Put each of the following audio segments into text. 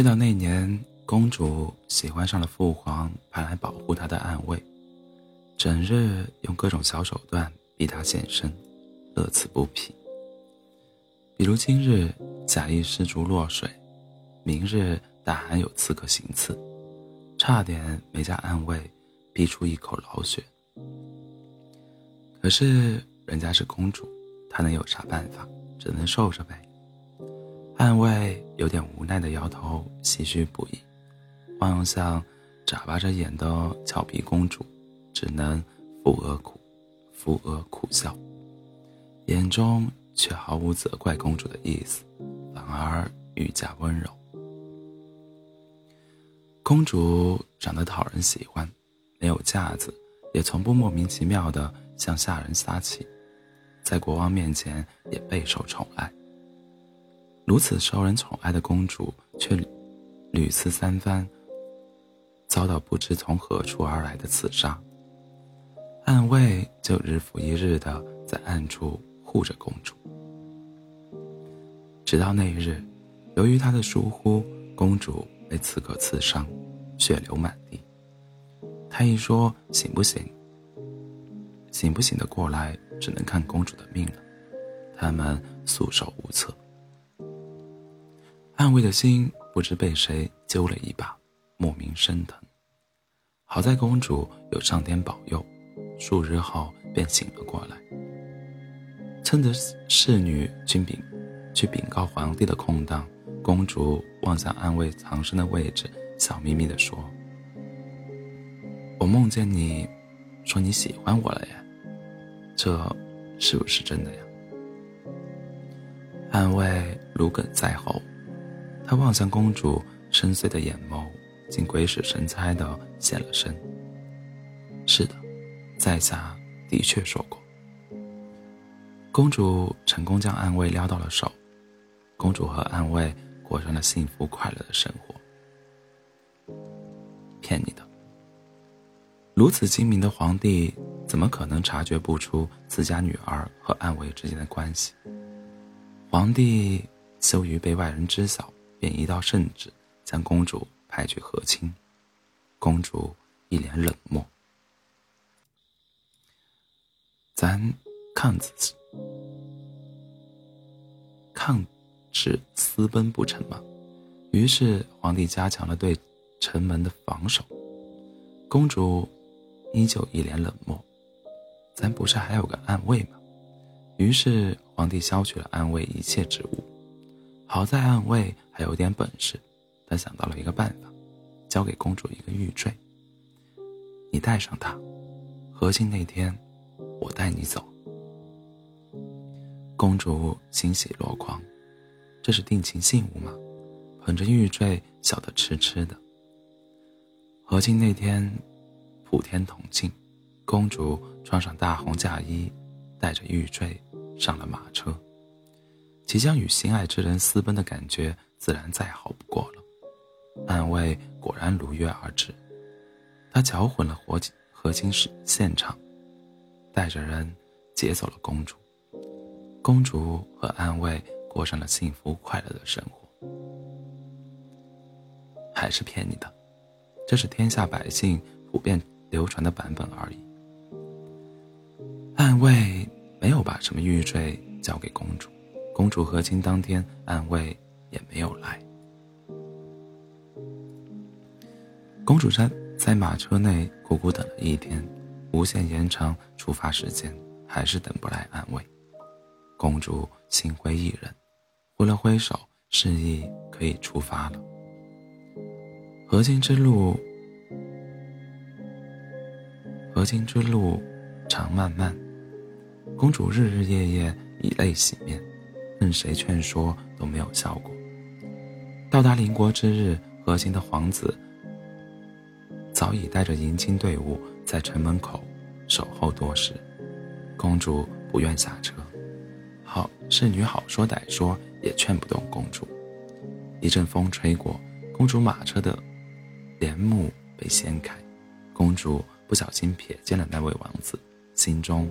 却到那年，公主喜欢上了父皇派来保护她的暗卫，整日用各种小手段逼她现身，乐此不疲。比如今日假意失足落水，明日大喊有刺客行刺，差点没将暗卫逼出一口老血。可是人家是公主，她能有啥办法？只能受着呗。暗卫有点无奈的摇头，唏嘘不已，望向眨巴着眼的俏皮公主，只能扶额苦，扶额苦笑，眼中却毫无责怪公主的意思，反而愈加温柔。公主长得讨人喜欢，没有架子，也从不莫名其妙的向下人撒气，在国王面前也备受宠爱。如此受人宠爱的公主，却屡次三番遭到不知从何处而来的刺杀。暗卫就日复一日的在暗处护着公主，直到那一日，由于他的疏忽，公主被刺客刺伤，血流满地。他一说醒不醒，醒不醒的过来，只能看公主的命了。他们束手无策。安慰的心不知被谁揪了一把，莫名生疼。好在公主有上天保佑，数日后便醒了过来。趁着侍女去禀去禀告皇帝的空档，公主望向暗卫藏身的位置，笑眯眯地说：“我梦见你，说你喜欢我了呀，这是不是真的呀？”暗卫如鲠在喉。他望向公主深邃的眼眸，竟鬼使神差的现了身。是的，在下的确说过。公主成功将暗卫撩到了手，公主和暗卫过上了幸福快乐的生活。骗你的！如此精明的皇帝，怎么可能察觉不出自家女儿和暗卫之间的关系？皇帝羞于被外人知晓。便一道圣旨，将公主派去和亲。公主一脸冷漠。咱抗旨，抗旨私奔不成吗？于是皇帝加强了对城门的防守。公主依旧一脸冷漠。咱不是还有个暗卫吗？于是皇帝削去了暗卫一切职务。好在暗卫还有点本事，他想到了一个办法，交给公主一个玉坠。你带上它，和亲那天，我带你走。公主欣喜若狂，这是定情信物吗？捧着玉坠，笑得痴痴的。和亲那天，普天同庆，公主穿上大红嫁衣，带着玉坠上了马车。即将与心爱之人私奔的感觉，自然再好不过了。暗卫果然如约而至，他搅混了火警和亲事现场，带着人劫走了公主。公主和暗卫过上了幸福快乐的生活。还是骗你的，这是天下百姓普遍流传的版本而已。暗卫没有把什么玉坠交给公主。公主和亲当天，暗卫也没有来。公主在在马车内苦苦等了一天，无限延长出发时间，还是等不来安慰。公主心灰意冷，挥了挥手，示意可以出发了。和亲之路，和亲之路长漫漫，公主日日夜夜以泪洗面。任谁劝说都没有效果。到达邻国之日，和亲的皇子早已带着迎亲队伍在城门口守候多时。公主不愿下车，好侍女好说歹说也劝不动公主。一阵风吹过，公主马车的帘幕被掀开，公主不小心瞥见了那位王子，心中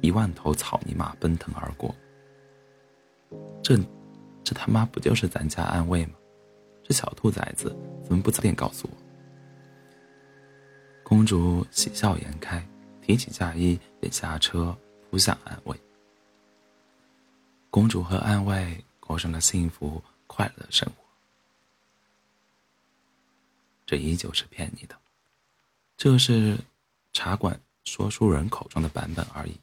一万头草泥马奔腾而过。这，这他妈不就是咱家暗卫吗？这小兔崽子怎么不早点告诉我？公主喜笑颜开，提起嫁衣便下车扑向安慰。公主和安慰过上了幸福快乐的生活。这依旧是骗你的，这是茶馆说书人口中的版本而已。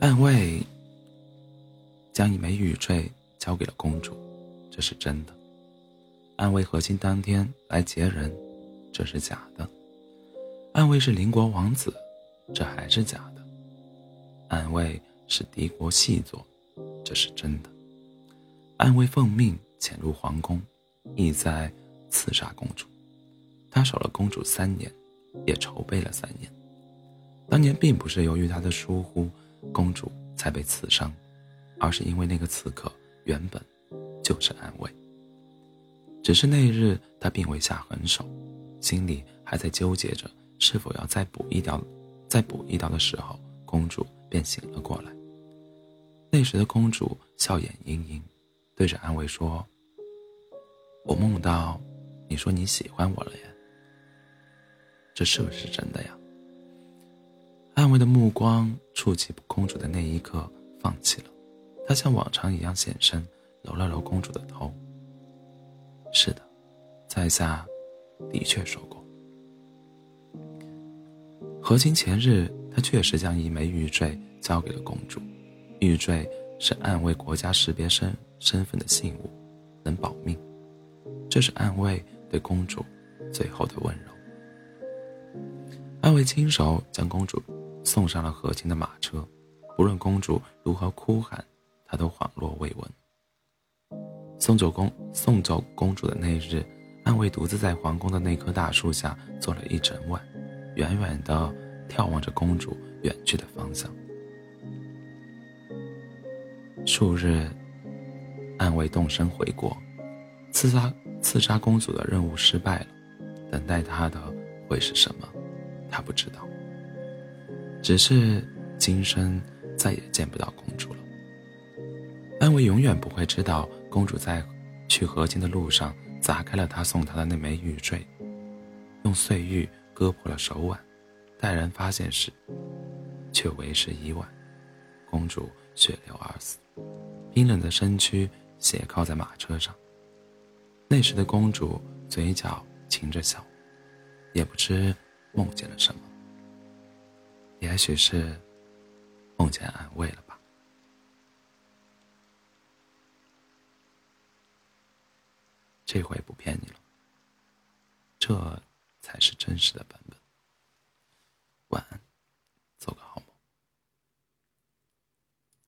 暗卫将一枚玉坠交给了公主，这是真的。暗卫和亲当天来劫人，这是假的。暗卫是邻国王子，这还是假的。暗卫是敌国细作，这是真的。暗卫奉命潜入皇宫，意在刺杀公主。他守了公主三年，也筹备了三年。当年并不是由于他的疏忽，公主才被刺伤，而是因为那个刺客原本就是安慰。只是那日他并未下狠手，心里还在纠结着是否要再补一刀。再补一刀的时候，公主便醒了过来。那时的公主笑眼盈盈，对着安慰说：“我梦到你说你喜欢我了呀，这是不是真的呀？”安慰的目光触及公主的那一刻，放弃了。他像往常一样现身，揉了揉公主的头。是的，在下的确说过。和亲前日，他确实将一枚玉坠交给了公主。玉坠是暗卫国家识别身身份的信物，能保命。这是暗卫对公主最后的温柔。暗卫亲手将公主。送上了和亲的马车，不论公主如何哭喊，他都恍若未闻。送走公送走公主的那日，安慰独自在皇宫的那棵大树下坐了一整晚，远远的眺望着公主远去的方向。数日，安慰动身回国，刺杀刺杀公主的任务失败了，等待他的会是什么，他不知道。只是今生再也见不到公主了。安慰永远不会知道，公主在去河津的路上砸开了他送她的那枚玉坠，用碎玉割破了手腕，待人发现时，却为时已晚，公主血流而死，冰冷的身躯斜靠在马车上。那时的公主嘴角噙着笑，也不知梦见了什么。也许是梦见安慰了吧。这回不骗你了这才是真实的版本。晚安做个好梦。